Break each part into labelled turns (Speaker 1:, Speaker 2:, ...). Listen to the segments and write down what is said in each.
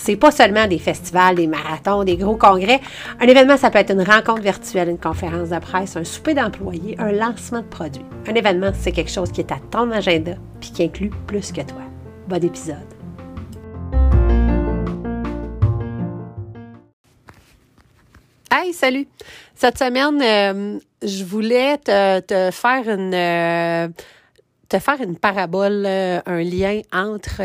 Speaker 1: C'est pas seulement des festivals, des marathons, des gros congrès. Un événement, ça peut être une rencontre virtuelle, une conférence de presse, un souper d'employés, un lancement de produits. Un événement, c'est quelque chose qui est à ton agenda puis qui inclut plus que toi. Bon épisode. Hey, salut! Cette semaine, euh, je voulais te, faire une euh, te faire une parabole, euh, un lien entre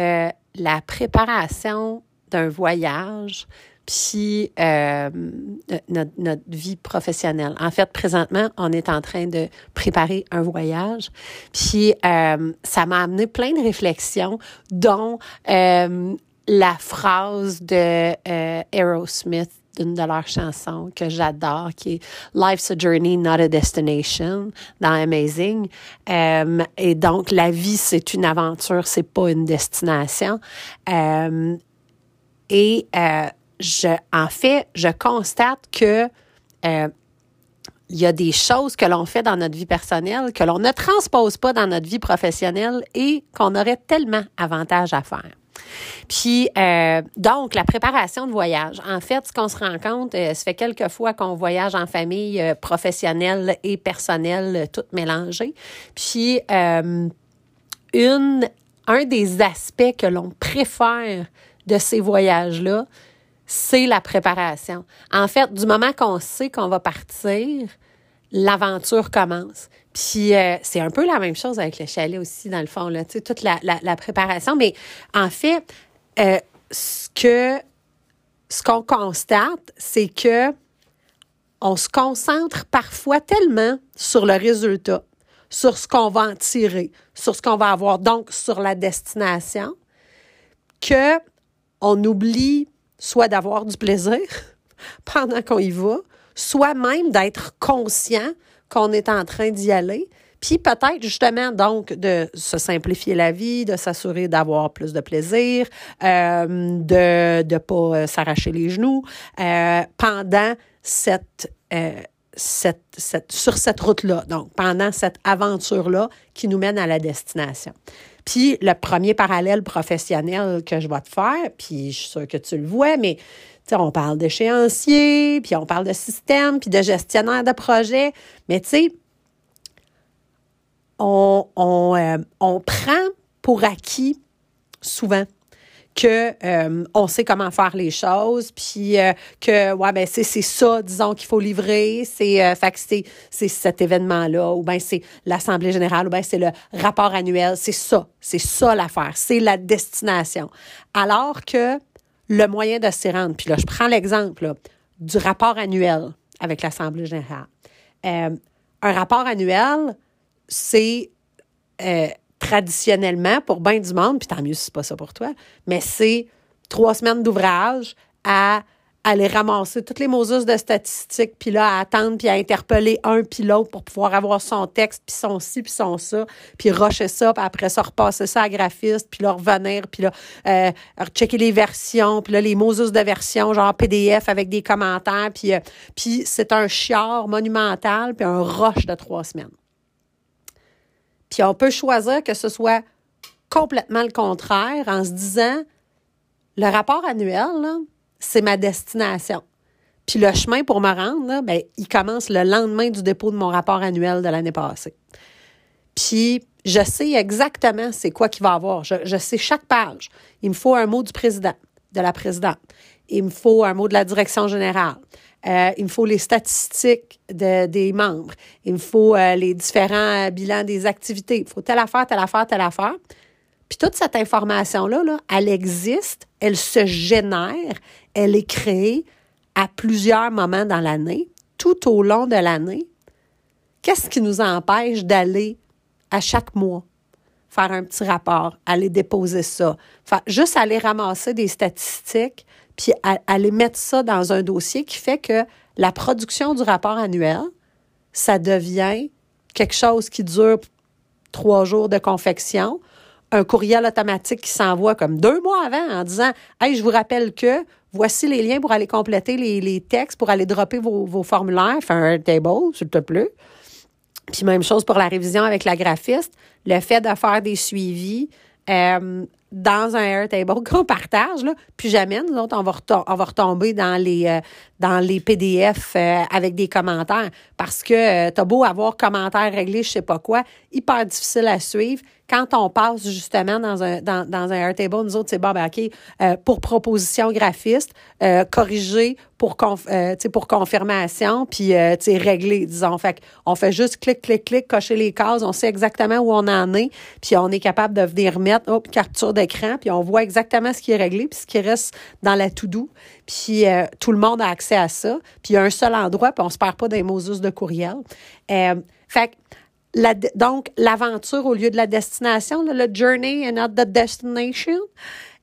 Speaker 1: la préparation d'un voyage puis notre, notre, vie professionnelle. En fait, présentement, on est en train de préparer un voyage. Puis ça m'a amené plein de réflexions, dont la phrase de Aerosmith d'une de leurs chansons que j'adore, qui est Life's a Journey, Not a Destination, dans Amazing. Euh, et donc, la vie, c'est une aventure, c'est pas une destination. Euh, et euh, je, en fait, je constate que il y a des choses que l'on fait dans notre vie personnelle que l'on ne transpose pas dans notre vie professionnelle et qu'on aurait tellement avantage à faire. Puis, euh, donc, la préparation de voyage. En fait, ce qu'on se rend compte, euh, ça fait quelques fois qu'on voyage en famille euh, professionnelle et personnelle, tout mélangé. Puis, une, un des aspects que l'on préfère de ces voyages-là, c'est la préparation. En fait, du moment qu'on sait qu'on va partir, l'aventure commence. Puis euh, c'est un peu la même chose avec le chalet aussi, dans le fond, là, tu toute la, la, préparation. Mais en fait, euh, ce que ce qu'on constate, c'est que on se concentre parfois tellement sur le résultat, sur ce qu'on va en tirer, sur ce qu'on va avoir, donc sur la destination, que on oublie soit d'avoir du plaisir pendant qu'on y va, soit même d'être conscient qu'on est en train d'y aller. Puis peut-être justement donc de se simplifier la vie, de s'assurer d'avoir plus de plaisir, euh, de ne pas euh, s'arracher les genoux euh, pendant cette, cette, cette, sur cette route-là, donc pendant cette aventure-là qui nous mène à la destination. Puis le premier parallèle professionnel que je vais te faire, puis je suis sûre que tu le vois, mais on parle d'échéancier, puis on parle de système, puis de gestionnaire de projet. Mais tu sais, on, on, euh, on, prend pour acquis souvent que euh, on sait comment faire les choses puis euh, que ouais ben c'est ça disons qu'il faut livrer c'est euh, c'est c'est cet événement là ou ben c'est l'assemblée générale ou ben c'est le rapport annuel c'est ça c'est ça l'affaire c'est la destination alors que le moyen de s'y rendre. Puis là, je prends l'exemple du rapport annuel avec l'Assemblée générale. Euh, un rapport annuel, c'est euh, traditionnellement, pour bien du monde, puis tant mieux si c'est pas ça pour toi, mais c'est trois semaines d'ouvrage à aller ramasser toutes les Moses de statistiques, puis là, à attendre, puis à interpeller un puis l'autre pour pouvoir avoir son texte, puis son ci, puis son ça, puis rusher ça, puis après ça, repasser ça à graphiste, puis là, revenir, puis là, euh, checker les versions, puis là, les Moses de version, genre PDF avec des commentaires, puis, euh, puis c'est un chiard monumental, puis un rush de trois semaines. Puis on peut choisir que ce soit complètement le contraire en se disant, le rapport annuel, là, c'est ma destination. Puis le chemin pour me rendre, ben, il commence le lendemain du dépôt de mon rapport annuel de l'année passée. Puis je sais exactement c'est quoi qu'il va avoir. Je, sais chaque page. Il me faut un mot du président, de la présidente. Il me faut un mot de la direction générale. Euh, il me faut les statistiques des membres. Il me faut euh, les différents bilans des activités. Il faut telle affaire, telle affaire, telle affaire. Puis toute cette information-là, là, elle existe, elle se génère, elle est créée à plusieurs moments dans l'année, tout au long de l'année. Qu'est-ce qui nous empêche d'aller à chaque mois? Faire un petit rapport, aller déposer ça, juste aller ramasser des statistiques, puis aller mettre ça dans un dossier qui fait que la production du rapport annuel, ça devient quelque chose qui dure trois jours de confection. Un courriel automatique qui s'envoie comme deux mois avant en disant Hey, je vous rappelle que voici les liens pour aller compléter les, textes, pour aller dropper vos, vos formulaires, faire un table, s'il te plaît. Puis même chose pour la révision avec la graphiste, le fait de faire des suivis. Euh, dans un Airtable qu'on partage, là, puis jamais, nous autres, on va, on va retomber dans les, euh, dans les PDF euh, avec des commentaires parce que t'as beau avoir commentaires réglés, je sais pas quoi, hyper difficile à suivre. Quand on passe justement dans un, dans, dans un Airtable, nous autres, c'est bon, ben, OK, euh, pour proposition graphiste, euh, corriger pour, conf, euh, pour confirmation, puis euh, régler, disons. Fait on fait juste clic, clic, clic, cocher les cases, on sait exactement où on en est, puis on est capable de venir mettre, hop, capture d'écran, puis on voit exactement ce qui est réglé, puis ce qui reste dans la to-do. Puis euh, tout le monde a accès à ça. Puis il y a un seul endroit, puis on se perd pas dans les Moses de courriel. Fait donc, l'aventure au lieu de la destination, le journey and not the destination,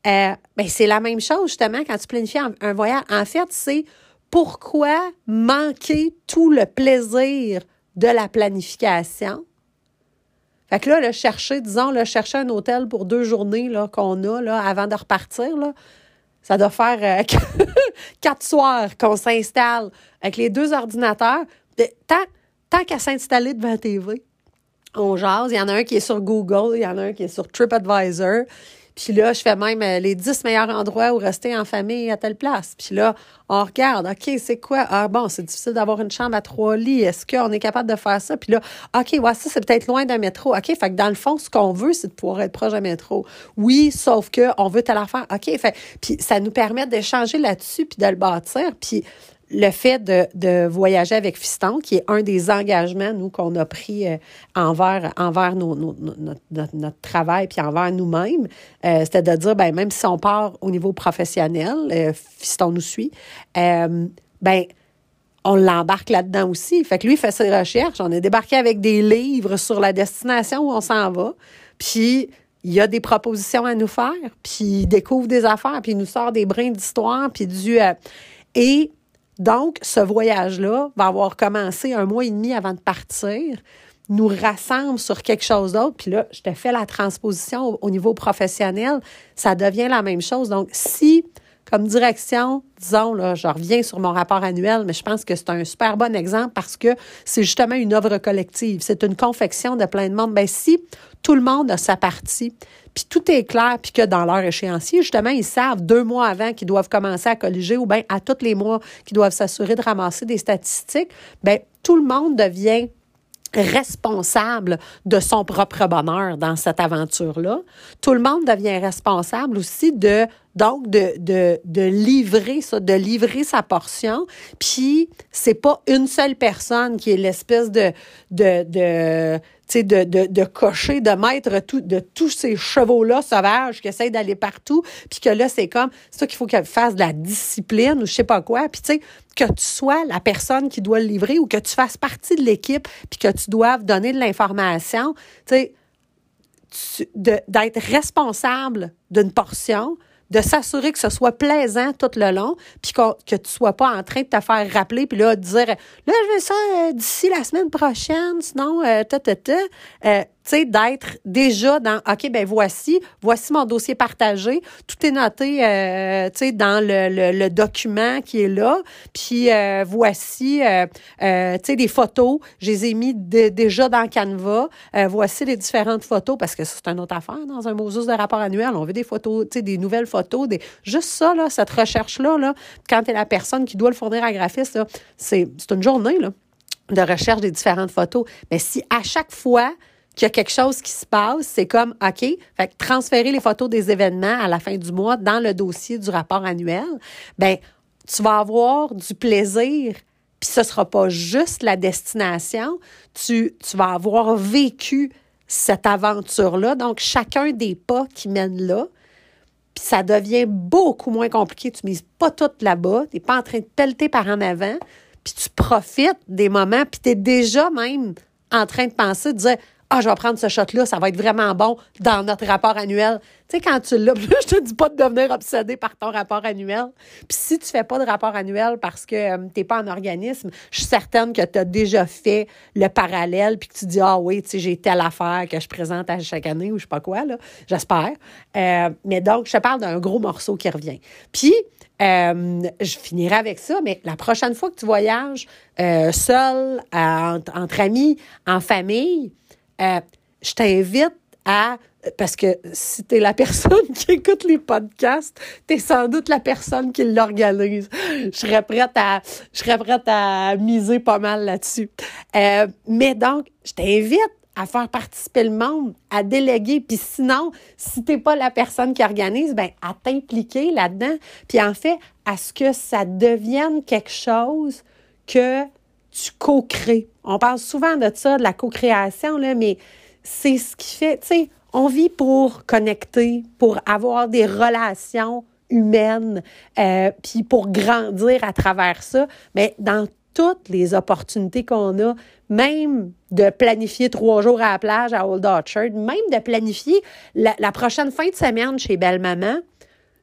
Speaker 1: euh, ben, c'est la même chose, justement, quand tu planifies un, voyage. En fait, c'est pourquoi manquer tout le plaisir de la planification. Fait que là, le chercher, disons, le chercher un hôtel pour deux journées qu'on a là, avant de repartir, là, ça doit faire euh, quatre soirs qu'on s'installe avec les deux ordinateurs. Tant, tant qu'à s'installer devant la TV, on jase. Il y en a un qui est sur Google, il y en a un qui est sur TripAdvisor. Puis là, je fais même euh, les dix meilleurs endroits où rester en famille à telle place. Puis là, on regarde, OK, c'est quoi? Ah bon, c'est difficile d'avoir une chambre à trois lits. Est-ce qu'on est capable de faire ça? Puis là, OK, ouais, ça, c'est peut-être loin d'un métro. OK, fait que dans le fond, ce qu'on veut, c'est de pouvoir être proche d'un métro. Oui, sauf que on veut telle affaire. OK, fait, puis ça nous permet d'échanger là-dessus puis de le bâtir. Puis le fait de, de, voyager avec Fiston, qui est un des engagements, nous, qu'on a pris euh, envers, envers nos, notre, notre, travail puis envers nous-mêmes, euh, c'était de dire, ben, même si on part au niveau professionnel, euh, Fiston nous suit, ben, on l'embarque là-dedans aussi. Fait que lui, il fait ses recherches. On est débarqué avec des livres sur la destination où on s'en va. Puis, il y a des propositions à nous faire. Puis, il découvre des affaires. Puis, il nous sort des brins d'histoire. Puis, du... et donc, ce voyage-là va avoir commencé un mois et demi avant de partir, nous rassemble sur quelque chose d'autre. Puis là, je te fais la transposition au, niveau professionnel, ça devient la même chose. Donc, si, comme direction, disons, là, je reviens sur mon rapport annuel, mais je pense que c'est un super bon exemple parce que c'est justement une œuvre collective. C'est une confection de plein de monde. Ben, si tout le monde a sa partie, puis tout est clair, puis que dans leur échéancier, justement, ils savent deux mois avant qu'ils doivent commencer à colliger ou bien à tous les mois qu'ils doivent s'assurer de ramasser des statistiques, bien, tout le monde devient responsable de son propre bonheur dans cette aventure-là. Tout le monde devient responsable aussi de donc de, livrer ça, de livrer sa portion. Puis c'est pas une seule personne qui est l'espèce de, de de, de, cocher, de mettre de tous ces chevaux-là sauvages qui essayent d'aller partout, puis que là, c'est comme, c'est ça qu'il faut qu'elle fasse de la discipline ou je sais pas quoi. Puis que tu sois la personne qui doit le livrer ou que tu fasses partie de l'équipe, puis que tu doives donner de l'information, tu d'être responsable d'une portion, de s'assurer que ce soit plaisant tout le long, puis que, que tu sois pas en train de te faire rappeler, puis là, de dire, là, je vais ça euh, d'ici la semaine prochaine, sinon, euh, ta, ta, ta. Euh, d'être déjà dans, OK, ben voici, voici mon dossier partagé. Tout est noté, euh, tu sais, dans le, le, document qui est là. Puis euh, voici, euh, tu sais, des photos. Je les ai mis déjà dans Canva. voici les différentes photos, parce que c'est une autre affaire dans un Moses de rapport annuel. On veut des photos, tu sais, des nouvelles photos. Des... Juste ça, là, cette recherche-là, là, quand tu es la personne qui doit le fournir à graphiste, c'est une journée, là de recherche des différentes photos. Mais si à chaque fois, qu'il y a quelque chose qui se passe, c'est comme, OK, fait transférer les photos des événements à la fin du mois dans le dossier du rapport annuel, ben tu vas avoir du plaisir, puis ce sera pas juste la destination, tu, tu vas avoir vécu cette aventure-là. Donc, chacun des pas qui mènent là, puis ça devient beaucoup moins compliqué. Tu mises pas tout là-bas, tu n'es pas en train de pelleter par en avant, puis tu profites des moments, puis tu es déjà même en train de penser, de dire ah, je vais prendre ce shot-là, ça va être vraiment bon dans notre rapport annuel. Tu sais, quand tu l'as, je te dis pas de devenir obsédé par ton rapport annuel. Puis si tu fais pas de rapport annuel parce que euh, tu n'es pas un organisme, je suis certaine que tu as déjà fait le parallèle puis que tu dis, ah oui, tu sais, j'ai telle affaire que je présente à chaque année ou je sais pas quoi, là. J'espère. Euh, mais donc, je te parle d'un gros morceau qui revient. Puis, euh, je finirai avec ça, mais la prochaine fois que tu voyages seul, entre amis, en famille, euh, je t'invite à parce que si tu es la personne qui écoute les podcasts, tu es sans doute la personne qui l'organise. Je serais prête à je serais prête à miser pas mal là-dessus. Euh, mais donc, je t'invite à faire participer le monde, à déléguer. Puis sinon, si t'es pas la personne qui organise, ben à t'impliquer là-dedans. Puis en fait, à ce que ça devienne quelque chose que tu co-crées. On parle souvent de ça, de la co-création, mais c'est ce qui fait, tu sais, on vit pour connecter, pour avoir des relations humaines, euh, puis pour grandir à travers ça. Mais dans toutes les opportunités qu'on a, même de planifier trois jours à la plage à Old Orchard, même de planifier la, la prochaine fin de semaine chez Belle Maman,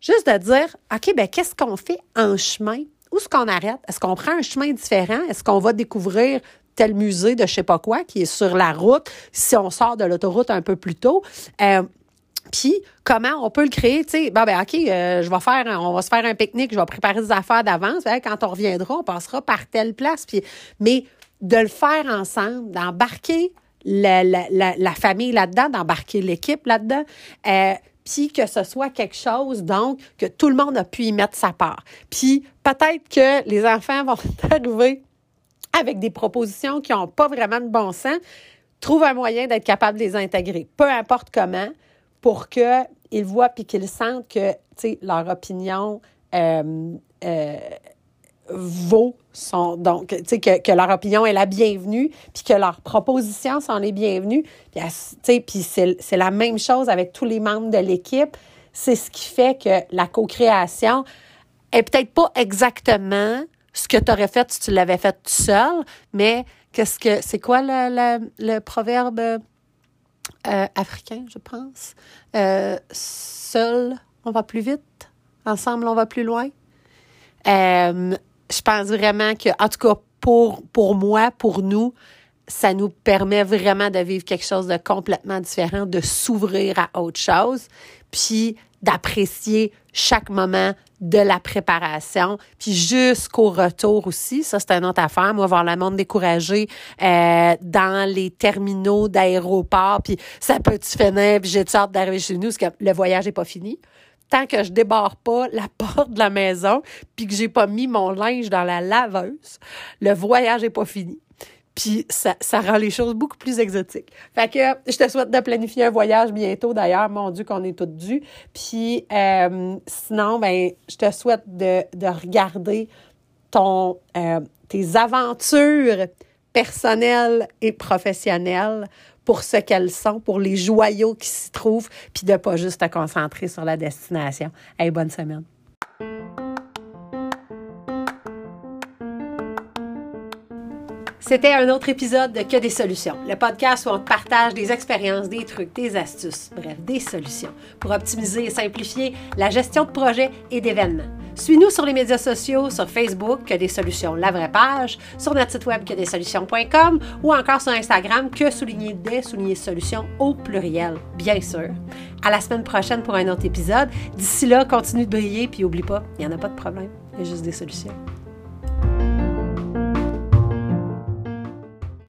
Speaker 1: juste de dire, OK, ben qu'est-ce qu'on fait en chemin? Où est-ce qu'on arrête? Est-ce qu'on prend un chemin différent? Est-ce qu'on va découvrir tel musée de je sais pas quoi qui est sur la route si on sort de l'autoroute un peu plus tôt? Euh, puis comment on peut le créer, tu sais, ben, ben OK, euh, je vais faire, on va se faire un pique-nique, je vais préparer des affaires d'avance. quand on reviendra, on passera par telle place. Puis, mais de le faire ensemble, d'embarquer la, la, famille là-dedans, d'embarquer l'équipe là-dedans. Euh, puis que ce soit quelque chose, donc, que tout le monde a pu y mettre sa part. Puis peut-être que les enfants vont arriver avec des propositions qui n'ont pas vraiment de bon sens. Trouve un moyen d'être capable de les intégrer, peu importe comment, pour qu'ils voient puis qu'ils sentent que, leur opinion euh, euh, vaut son donc tu sais que, que, leur opinion est la bienvenue puis que leurs propositions sont les bienvenues puis tu sais puis c'est la même chose avec tous les membres de l'équipe. C'est ce qui fait que la co-création est peut-être pas exactement ce que tu aurais fait si tu l'avais fait tout seul mais qu'est-ce que c'est quoi le, le, proverbe euh, africain je pense? Euh, seul on va plus vite. Ensemble on va plus loin. Euh, je pense vraiment que, en tout cas, pour, pour moi, pour nous, ça nous permet vraiment de vivre quelque chose de complètement différent, de s'ouvrir à autre chose, puis d'apprécier chaque moment de la préparation, puis jusqu'au retour aussi. Ça, c'est une autre affaire. Moi, voir le monde découragé euh, dans les terminaux d'aéroport, puis ça peut-tu finir, puis j'ai hâte d'arriver chez nous, parce que le voyage n'est pas fini tant que je débarre pas la porte de la maison puis que j'ai pas mis mon linge dans la laveuse, le voyage est pas fini. Puis ça, ça rend les choses beaucoup plus exotiques. Fait que je te souhaite de planifier un voyage bientôt d'ailleurs, mon Dieu qu'on est toutes dues. Puis euh, sinon, ben je te souhaite de, de regarder ton euh, tes aventures personnelles et professionnelles pour ce qu'elles sont, pour les joyaux qui s'y trouvent, puis de pas juste te concentrer sur la destination. Hey, bonne semaine. C'était un autre épisode de Que des solutions, le podcast où on partage des expériences, des trucs, des astuces, bref, des solutions pour optimiser et simplifier la gestion de projets et d'événements. Suis-nous sur les médias sociaux, sur Facebook, que des solutions, la vraie page, sur notre site web que des solutions.com ou encore sur Instagram, que souligner des souligner solutions au pluriel, bien sûr. À la semaine prochaine pour un autre épisode. D'ici là, continue de briller puis oublie pas, il n'y en a pas de problème, il y a juste des solutions.